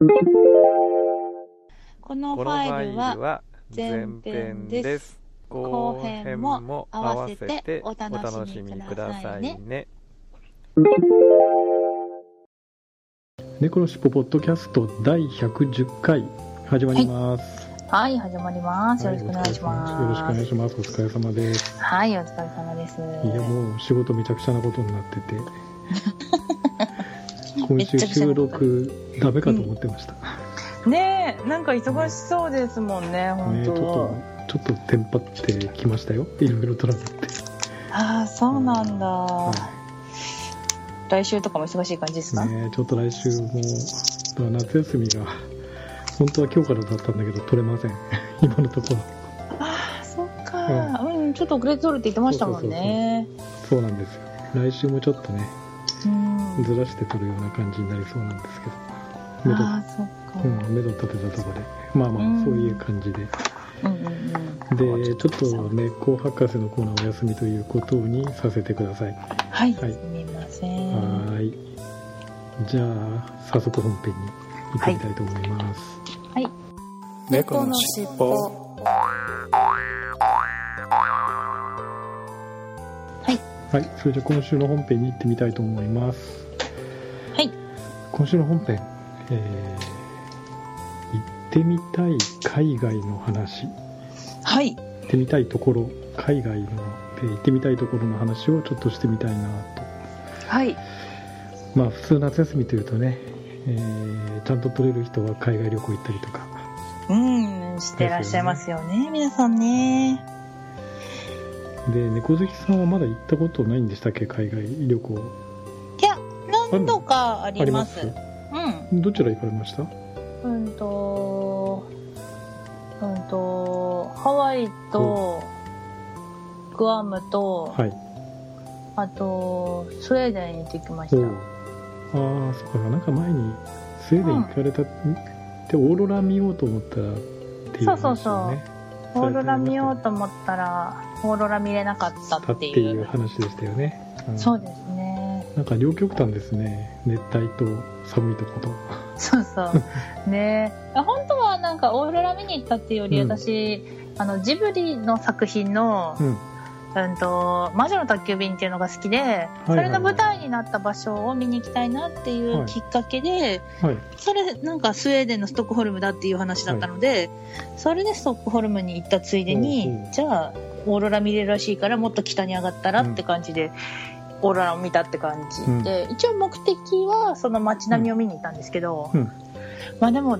このファイルは前前編編です。後後編編もも合合わわせておお楽しみくだささいね。猫のしっぽポッドキャスト第110回始まります。はい始まりますよろしくお願いしますよろしくお願いします。お疲れ様です。はいお疲れ様ですいやもう仕事めちゃくちゃなことになってて、今週収録ダメかと思ってました。ねえなんか忙しそうですもんね本ねちょっ当、とちょっとテンパってきましたよ。いろいろトラブって。ああそうなんだ、は来週とかも忙しい感じですか、いねちょっと来週も夏休みが本当は今日からだったんだけど取れません。今のところ。ああそっかうん、ちょっと遅れて取るって言ってましたもんねそうなんですよ。来週もちょっとねうんずらして取るような感じになりそうなんですけど。目処ああそっか、うん、目処立てたところで。まあまうん。あそういう感じで、うん、うんうん。でちょっと猫博士のコーナーお休みということにさせてください。はい、はい。すみません。はーい。じゃあ早速本編に行ってみたいと思います、はい。猫のしっぽ。はい、それじゃあ今週の本編に行ってみたいと思いますはい。今週の本編、えー行ってみたい海外の話。はい。行ってみたいところ海外ので行ってみたいところの話をちょっとしてみたいなと。はい。まあ普通夏休みというとね、えーちゃんと取れる人は海外旅行行ったりとか。うんしてらっしゃいますよね皆さんね。で猫好きさんはまだ行ったことないんでしたっけ海外旅行。いや何度かあります。ありうん。どちら行かれました？うんと、うんと、ハワイと、グアムと、はい。あと、スウェーデンに行ってきました。ああそっか。なんか前にスウェーデン行かれた、んでオーロラ見ようと思ったらっていうそうそう話をねオーロラ見ようとと思ったら、オーロラ見れなかったっってていいうう。話でしたよね、うん。そうです。ね。なんか両極端ですね。熱帯と寒いとこと。そうそう。ね。え本当はなんかオーロラ見に行ったっていうより、うん。私、あの、ジブリの作品の、うん。うんと、魔女の宅急便っていうのが好きで、はいそれの舞台になった場所を見に行きたいなっていうきっかけで、はい。それなんかスウェーデンのストックホルムだっていう話だったので、それでストックホルムに行ったついでに、ほうほうじゃあオーロラ見れるらしいからもっと北に上がったらって感じで、オーロラを見たって感じ。うん。で、一応目的はその街並みを見に行ったんですけど、うん。まあでも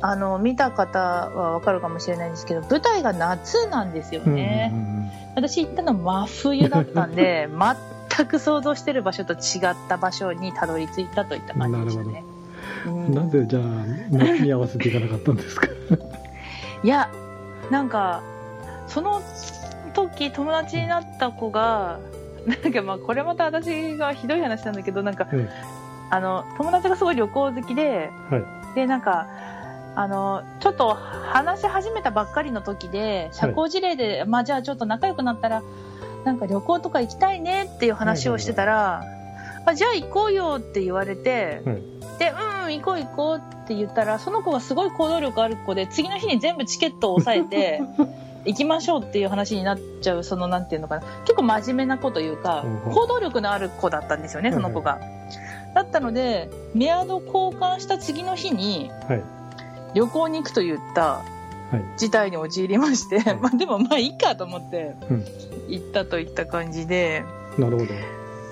あの見た方はわかるかもしれないんですけど舞台が夏なんですよね。うんうんうん私行ったの真冬だったんで 全く想像してる場所と違った場所にたどり着いたといった感じでしたね。うん。なぜじゃあ夏に合わせていかなかったんですか？いやなんかその時友達になった子がなんかまあこれまた私がひどい話なんだけどなんか、うんあの友達がすごい旅行好きではい。でなんかあのちょっと話し始めたばっかりの時で社交辞令で、まあじゃあちょっと仲良くなったらなんか旅行とか行きたいねっていう話をしてたら、あじゃあ行こうよって言われて、はい。でうん行こう行こうって言ったらその子がすごい行動力ある子で次の日に全部チケットを押さえて 行きましょうっていう話になっちゃうそのなんていうのかな。結構真面目な子というか行動力のある子だったんですよねその子が。だったのでメアド交換した次の日にはい。旅行に行くと言ったはい。事態に陥りまして、はい。まあでもまあいいかと思ってうん。行ったといった感じでなるほど。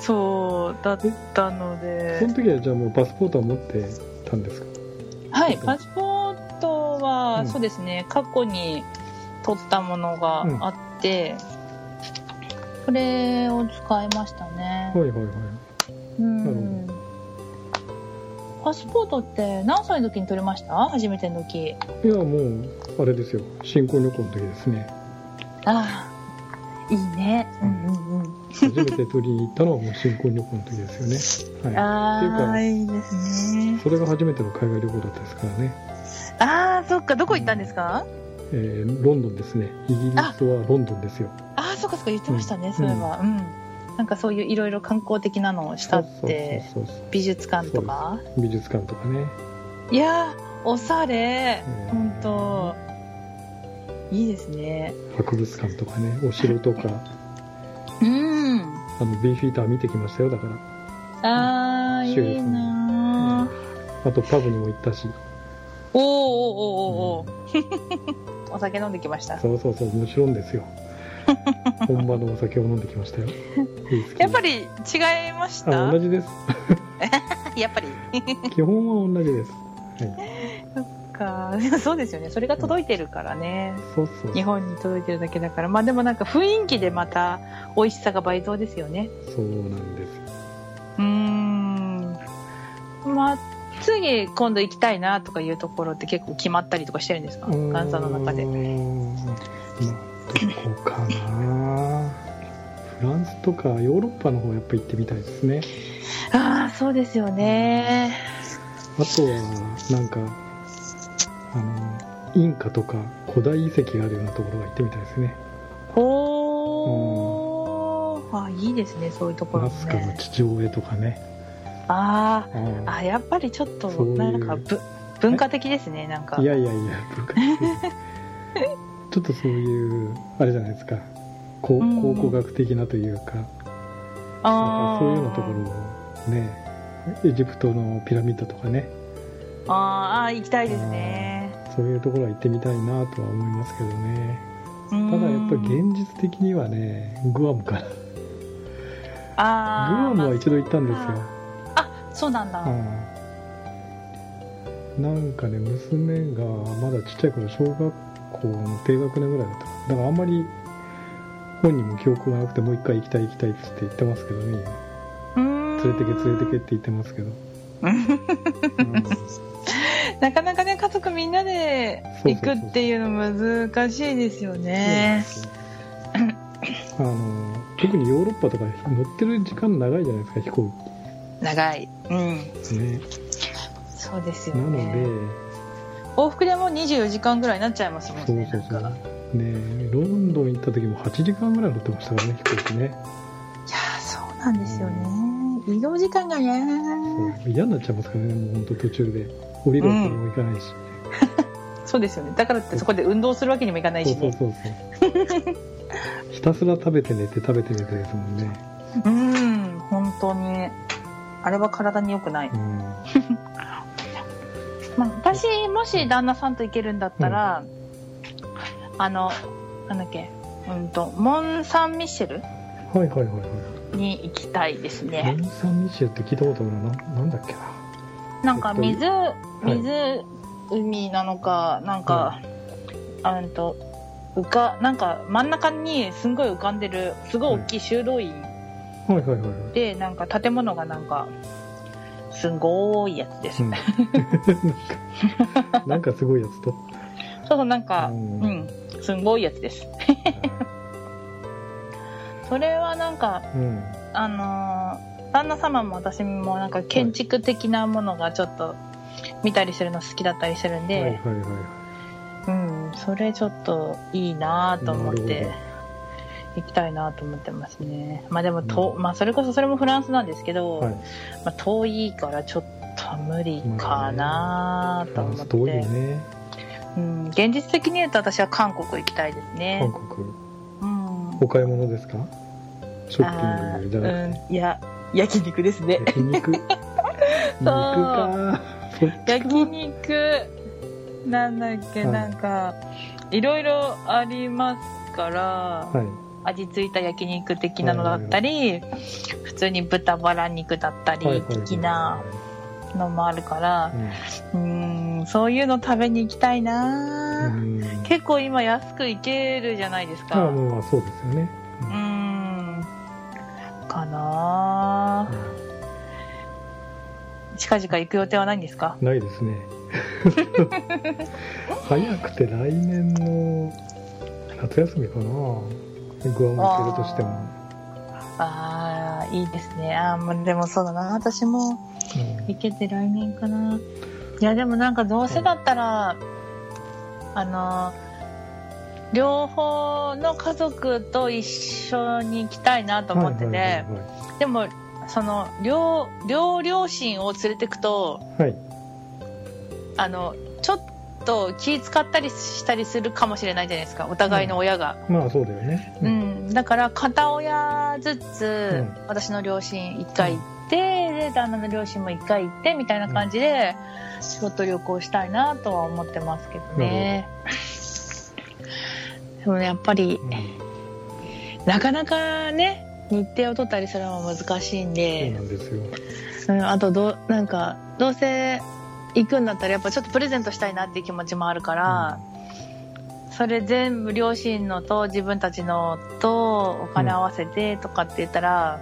そうだったので。その時はじゃあもうパスポートは持ってたんですか？はいパスポートは、うん。そうですね過去に取ったものがあって、それを使いましたね。はいはいはい。うん。パスポートって何歳の時に取れました？初めての時。いやもうあれですよ。新婚旅行の時ですね。ああ、いいね。うんうんうん。初めて取りに行ったのはもう新婚旅行の時ですよね。はい。ああ、かいいですね。それが初めての海外旅行だったですからね、ああ、そっか、どこ行ったんですか？えーロンドンですねイギリスはロンドンですよああ、そっかそっか、言ってましたね、うんそういえば。うん。なんかそういういろいろ観光的なのをしたって、美術館とか？美術館とかねいやー、おしゃれ。うんほんと。いいですね。博物館とかねお城とかうん。あのビーフィーター見てきましたよだからああ、いいなー。あとパブにも行ったしおーおーおーおーおーお酒飲んできました。そうそうそうもちろんですよ 本場のお酒を飲んできましたよやっぱり違いました？あ同じです やっぱり。基本は同じです、はい、か。そうですよね。それが届いてるからね。そうそう日本に届いてるだけだから。まあでもなんか雰囲気でまた美味しさが倍増ですよね。そうなんです次今度行きたいなとかいうところって結構決まったりとかしてるんですか？ガンの中で。どこかな。フランスとかヨーロッパの方やっぱ行ってみたいですね。ああ、そうですよね。あとはなんかあのインカとか古代遺跡があるようなところが行ってみたいですね。ほー。あいいですね、そういうところもナスカのね。父親とかねあああ、あ、やっぱりちょっと、なんかぶ、文化的ですね、なんか。いやいやいや文化的 ちょっとそういうあれじゃないですか。考古学的なというか、なんかそういうようなところをね。エジプトのピラミッドとかね。あーあー、行きたいですね。そういうところは行ってみたいなとは思いますけどね。たただやっぱり現実的にはねグアムかなグアムは一度行ったんですよ、あ、そうなんだ。うん。なんかね娘がまだちっちゃい頃小学校の低学年ぐらいだった。だからあんまり本人も記憶がなくてもう一回行きたい行きたいっつって言ってますけどね連れてけ連れてけって言ってますけど、うん。なかなかね、家族みんなで行くっていうの難しいですよね。あの特にヨーロッパとか乗ってる時間長いじゃないですか飛行長い。うん。機ねそうですよなので、ね。往復でもう24時間ぐらいになっちゃいますもんね。そうそうそうねロンドン行った時も8時間ぐらい乗ってましたからね飛行機ねいやーそうなんですよね。移動時間がね。嫌になっちゃいますからねもう本当途中で降りるわけにもいかないし、そうですよね。だからってそこで運動するわけにもいかないしね。そうそうそうそうひたすら食べて寝て食べて寝てですもんね、うん、本当に。あれは体に良くない。うん、まあ、私、もし旦那さんと行けるんだったら、あの、なんだっけ、うんと、モン・サン・ミッシェルはいはいはいはい。に行きたいですモね。ン・サン・ミシェルって聞いたことあるな。ななんだっけな。なんか水、い。水、海なのか、なんか、あんと、浮か、なんか真ん中にすんごい浮かんでる、すごい大きい修道院はいはいはいはいで、なんか建物がなんか、すごいやつです。うん。なんかなんかすごいやつと。そうそう、なんか、ううんん、すんごいやつです。それはなんか、うん。あのー旦那様も私もなんか建築的なものがちょっと見たりするの好きだったりするんで、はいはいはいうん、それちょっといいなと思って行きたいなと思ってますね。まあでもと、まあそれこそそれもフランスなんですけど、はい。まあ遠いからちょっと無理かなと思って、フランス遠いよね。うん、現実的に言うと私は韓国行きたいです韓ね。国。うん。お買い物ですか？ショッピングじゃなくて。うん、いや、焼肉ですね。焼肉？肉か焼肉、なんだっけ、はい。なんか、いろいろありますから、はい味付いた焼肉的なのだったり、普通に豚バラ肉だったり、的なのもあるからう、ん。うーん、そういうの食べに行きたいな、うん。結構今安く行けるじゃないですか。まあまあそうですよね。うーん、かな。近々行く予定はないんですか？ないですね。早くて来年の夏休みかなグアム行けるとしても、ああいいですね。ああでもそうだな。私もうん。行けて来年かな。いやでもなんかどうせだったら、あの両方の家族と一緒に行きたいなと思ってて、でもその両両両親を連れてくとはい。はい、あのちょっと気使ったりしたりするかもしれないじゃないですか。お互いの親が、まあそうだよね。うん。だから片親ずつ、うん。私の両親1回行って、で旦那の両親も1回行ってみたいな感じで、仕事旅行したいなとは思ってますけどね、でもねやっぱりうん。なかなかね日程を取ったりするのは難しいんそうで、なんですよ。うん、あとどうなんかどうせ行くんだったらやっぱちょっとプレゼントしたいなっていう気持ちもあるから、それ全部両親のと自分たちのとお金合わせてとかって言ったら、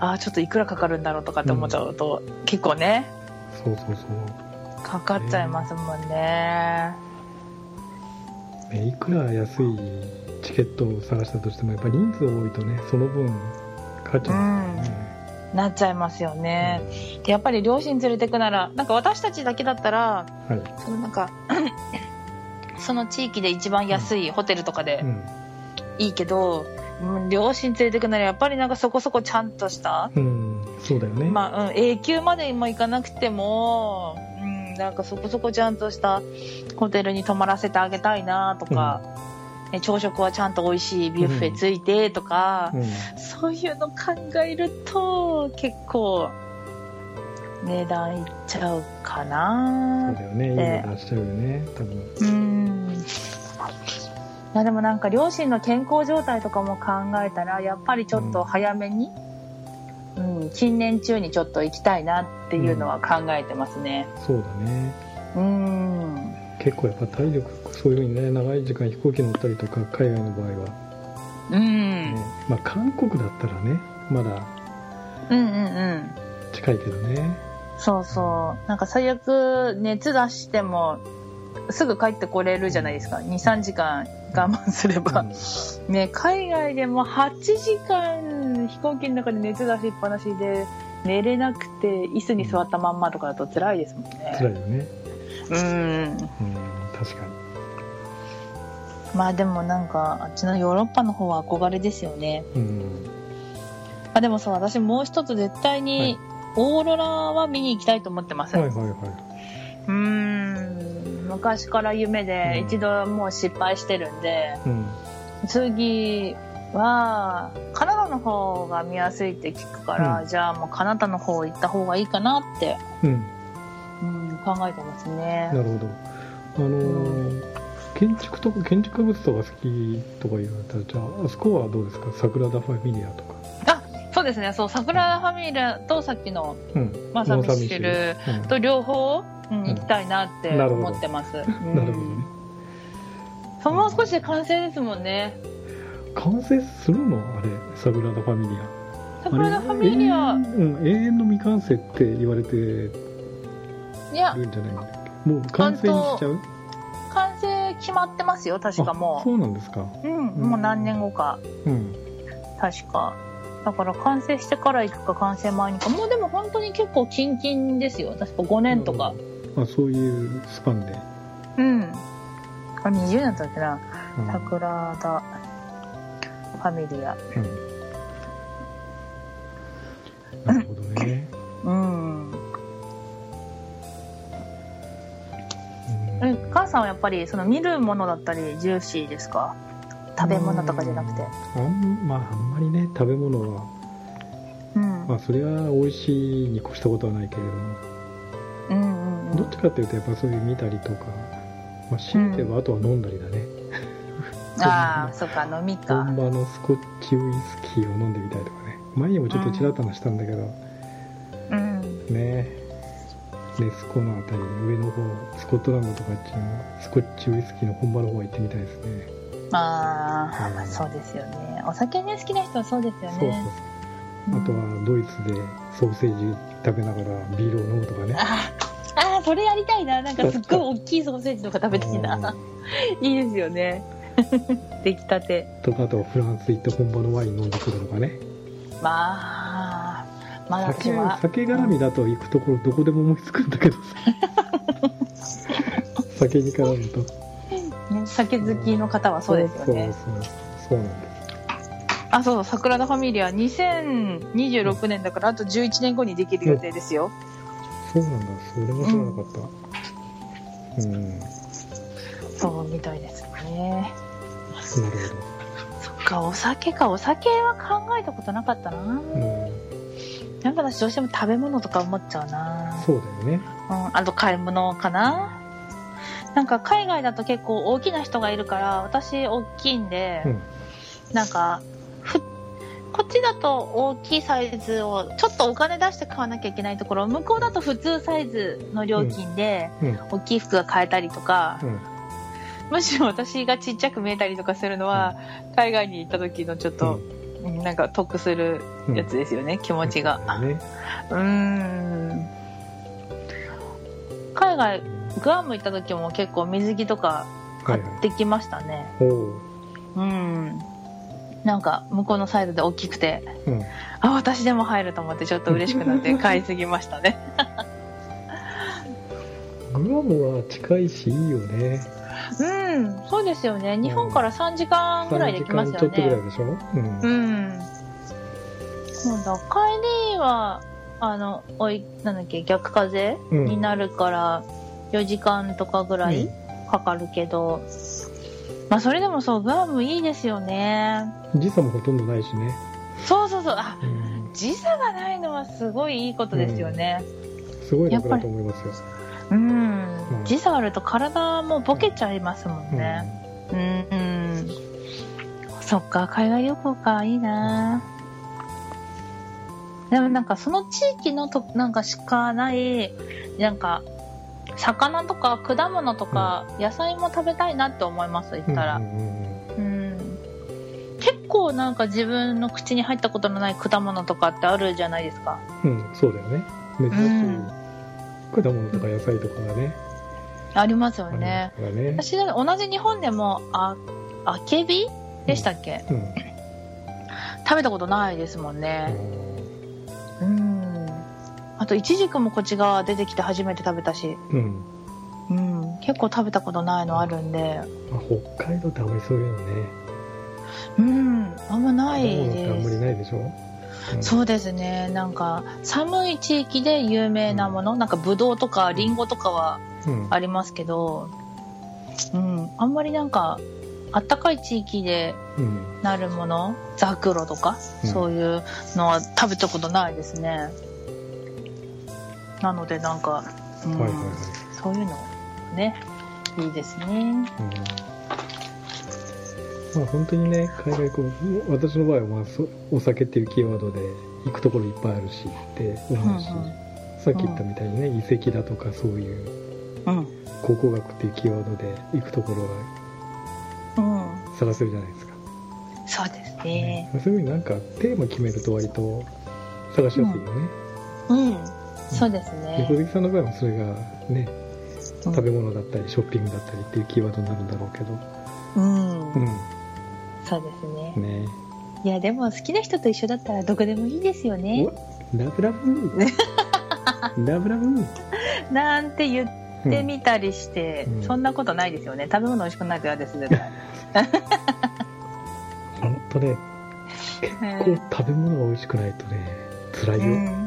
ああちょっといくらかかるんだろうとかって思っちゃうと、結構ねそうそうそう。かかっちゃいますもんね。ねいくら安いチケットを探したとしてもやっぱ人数多いとねその分かかっちゃう。ん。ですよね、なっちゃいますよね。でやっぱり両親連れてくならなんか私たちだけだったらはい、そのなんかその地域で一番安いホテルとかでうん。いいけど、うん両親連れてくならやっぱりなんかそこそこちゃんとした、うん、そうだよね、まあ、うん、永久までも行かなくても、うん、なんかそこそこちゃんとしたホテルに泊まらせてあげたいなとか、ね朝食はちゃんと美味しいビュッフェついてとか、うん。そういうの考えると結構値段いっちゃうかそうなだよね。いいの出しちゃうよね多分。うん。いやでもなんか両親の健康状態とかも考えたらやっぱりちょっと早めに、うん、近年中にちょっと行きたいなっていうのは考えてますね。そうだね。うん結構やっぱ体力そういうふうにね長い時間飛行機乗ったりとか海外の場合は、うん、ねまあ韓国だったらねまだうんうんうん。近いけどね。そうそう。なんか最悪熱出してもすぐ帰ってこれるじゃないですか。23時間我慢すれば、ね海外でも8時間飛行機の中で熱出しっぱなしで寝れなくて椅子に座ったまんまとかだと辛いですもんね。辛いよねうん。うん確かに。まあでもなんかあっちのヨーロッパの方は憧れですよね。うん。あでもそう私もう一つ絶対にオーロラは見に行きたいと思ってます、はいはいはうーん。昔から夢でうん。一度もう失敗してるんで、いうん。次はカナダの方が見やすいって聞くから、うん。じゃあもうカナダの方行った方がいいかなって、うんうん、考えてますね。なるほど。あのー建築とか建築物とか好きとか言われたらじゃああそこはどうですか？桜田ファミリアとか。そうですね。そう桜ファミリアとさっきのうん。まさみシェルうん。と両方、うん、ん。行きたいなって思ってます、なるほどね。そうもう少しで完成ですもんね。完成するの？あれ桜田ファミリア。桜田ファミリア。うん、永遠の未完成って言われてるんじゃないんだもう完成しちゃう完成決まってますよ確かあもそうなんですかうんもう何年後かうん確かだから完成してから行くか完成前にかもうでも本当に結構キンキンですよ確か5年とかあそういうスパンで、うんあ20年だったっけなうん桜田ファミリアうんぱりその見るものだったりジューシーですか？食べ物とかじゃなくて。あんまああんまりね食べ物はうん。まあそれは美味しいに越したことはないけれども、うんうんうん。どっちかっていうとやっぱそういう見たりとかまあ強いて言えばあとは飲んだりだね、ああそっか飲みか。本場のスコッチウイスキーを飲んでみたいとかね。前にもちょっとちらっと話したんだけど、うん。ねネスコのあたり上の方スコットランドとかあっちのスコッチウイスキーの本場の方は行ってみたいですね。ああ、うん。そうですよね。お酒ね好きな人はそうですよそうそうねあとはドイツでソーセージ食べながらビールを飲むとかね。ああーそれやりたいな。なんかすっごい大きいソーセージとか食べた。いな いいですよね。出来たて。とかあとはフランス行って本場のワイン飲んでくるとかね。まあまあ私酒は。酒絡みだと行くところどこでも思いつくんだけどさ。酒に絡むと。ね、酒好きの方はそうですよね。そうそうそう。なんです。あそう桜田ファミリア2026年だからあと11年後にできる予定ですよ、そうなんだ。それも知らなかった。うん、そうみたいですね。なるそっかお酒か。お酒は考えたことなかったな。ほど、うん、やっぱ私どうしても食べ物とか思っちゃうな。そうだよね。うん、あと買い物かな。なんか海外だと結構大きな人がいるから私大きいんで、うん。なんかふこっちだと大きいサイズをちょっとお金出して買わなきゃいけないところ向こうだと普通サイズの料金でうん。大きい服が買えたりとか、うん。むしろ私がちっちゃく見えたりとかするのは、海外に行った時のちょっと、うんなんか得するやつですよね、気持ちが。ね。うーん。海外グアム行った時も結構水着とか買ってきましたね、おう。うん。なんか向こうのサイズで大きくてうん。あ私でも入ると思ってちょっと嬉しくなって 買いすぎましたね。グアムは近いしいいよねうん。そうですよね。日本から3時間ぐらいできます3時間ちょよねっとぐらいでしょ？うん、うん。そうだ。帰りはあのおいなんだっけ逆風うん。になるから4時間とかぐらいかかるけど、まあそれでもそうグアムいいですよね。時差もほとんどないしね、そうそうそう。あうん、時差がないのはすごいいいことですよね。すごい楽だと思いますよ、うん、うん時差あると体もボケちゃいますもんね。うん、うん、そっか海外旅行かいいな。でもなんかその地域のとなんかしかないなんか魚とか果物とか野菜も食べたいなって思います行ったら、うん。結構なんか自分の口に入ったことのない果物とかってあるじゃないですか。うん、そうだよね。珍しい。うん果物とか野菜とかがね、ありますよね。ね。私同じ日本でもああけび？でしたっけ、うん。食べたことないですもんね。うん。あとイチジクもこっち側出てきて初めて食べたし、うん、うん、結構食べたことないのあるんで。まあ、北海道ってあんまりそういうのね。うん。あんまない果物ってあんまりですないでしょ、うん。そうですね。なんか寒い地域で有名なものなんかブドウとかリンゴとかはうん。ありますけど、うん、あんまりなんかあったかい地域でうん。なるものザクロとか、うん。そういうのは食べたことないですね。なのでなんか、うん。はいはいはい。そういうのねいいですね。うんまあ本当にね海外こう私の場合はまあそお酒っていうキーワードで行くところいっぱいあるしって思うし、うんうん。さっき言ったみたいにね遺跡だとかそういううん。考古学っていうキーワードで行くところがうん。探せるじゃないですか、そうですね。そういうふうになんかテーマ決めると割と探しやすいよね、うん。そうですでね小関さんの場合はそれがねうん。食べ物だったりショッピングだったりっていうキーワードになるんだろうけど。うん、うんそうですね。ね。いやでも好きな人と一緒だったらどこでもいいですよね。おラブラブ ラブラブなんて言ってみたりして、うん。そんなことないですよね。食べ物美味しくないと嫌です絶対 本当ね。結構食べ物が美味しくないとね辛いよ、うん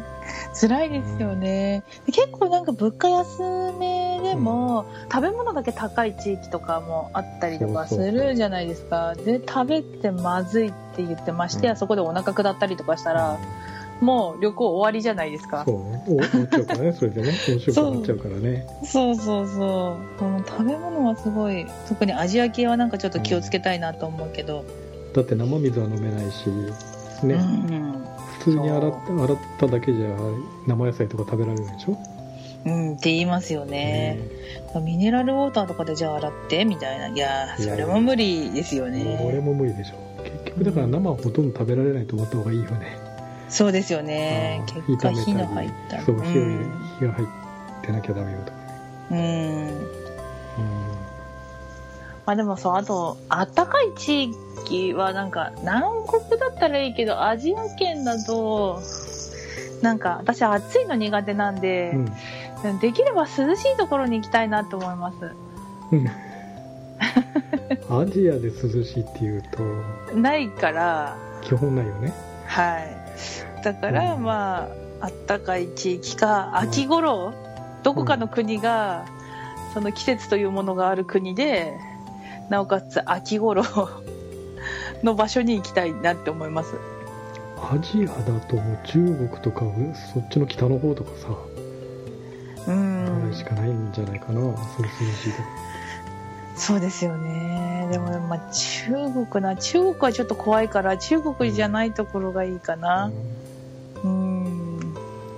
辛いですよね、結構なんか物価安めでも、食べ物だけ高い地域とかもあったりとかするじゃないですか。で食べてまずいって言ってましてや、うん。そこでお腹下ったりとかしたら、もう旅行終わりじゃないですか。そう。っちゃうからね それでね。面白くなっちゃうからね。そう。そうそうこの食べ物はすごい特にアジア系はなんかちょっと気をつけたいなと思うけど、だって生水は飲めないしね、うん普通に洗っ洗っただけじゃ生野菜とか食べられないでしょ、うん、って言いますよね、ミネラルウォーターとかでじゃあ洗ってみたいな。いやそれも無理ですよこれねも無理でしょ。結局だから生はほとんど食べられないと思った方がいいよね。そうですよね。結果火の入ったそう、火をうん。火が入ってなきゃダメよと。かね。うん。うん。まあでもそうあとあったかい地域はなんか南国だったらいいけどアジア圏だとなんか私暑いの苦手なんで、うん。できれば涼しいところに行きたいなと思いますうん。アジアで涼しいっていうと、ないから基本ないよね。はいだから、うんまああったかい地域か秋頃、どこかの国が、その季節というものがある国でなおかつ秋頃の場所に行きたいなって思います。アジアだともう中国とかそっちの北の方とかさ、うん。いしかないんじゃないかな、そう涼し。いとこ。そうですよね。でも、まあ、中国な中国はちょっと怖いから中国じゃないところがいいかな。うん。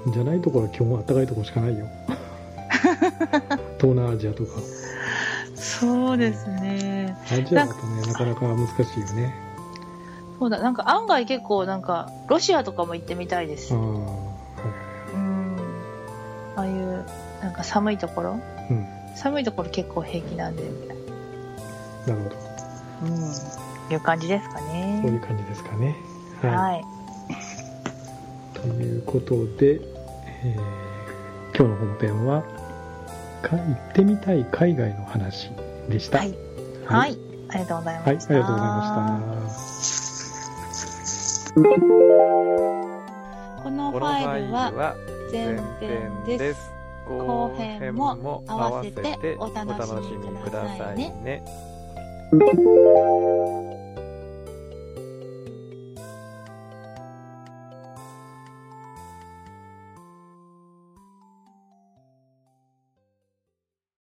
うん。じゃないところは基本あったかいところしかないよ。東南アジアとか。そうですねアジアだとね、なかなか難しいよね。そうだなんか案外結構なんかロシアとかも行ってみたいですああ、はいうんああいうなんか寒いところ？はい。うん。寒いところ結構平気なんでなるほど。うんいう感じですかそういうね感じですかね。はい。はいということで、えー今日の本編は、か行ってみたい海外の話でした。はいはい、ありがとうございはい、ありました、がとうございました。このファイルはは前前編ですす。後編も合わせてお楽しみくださいね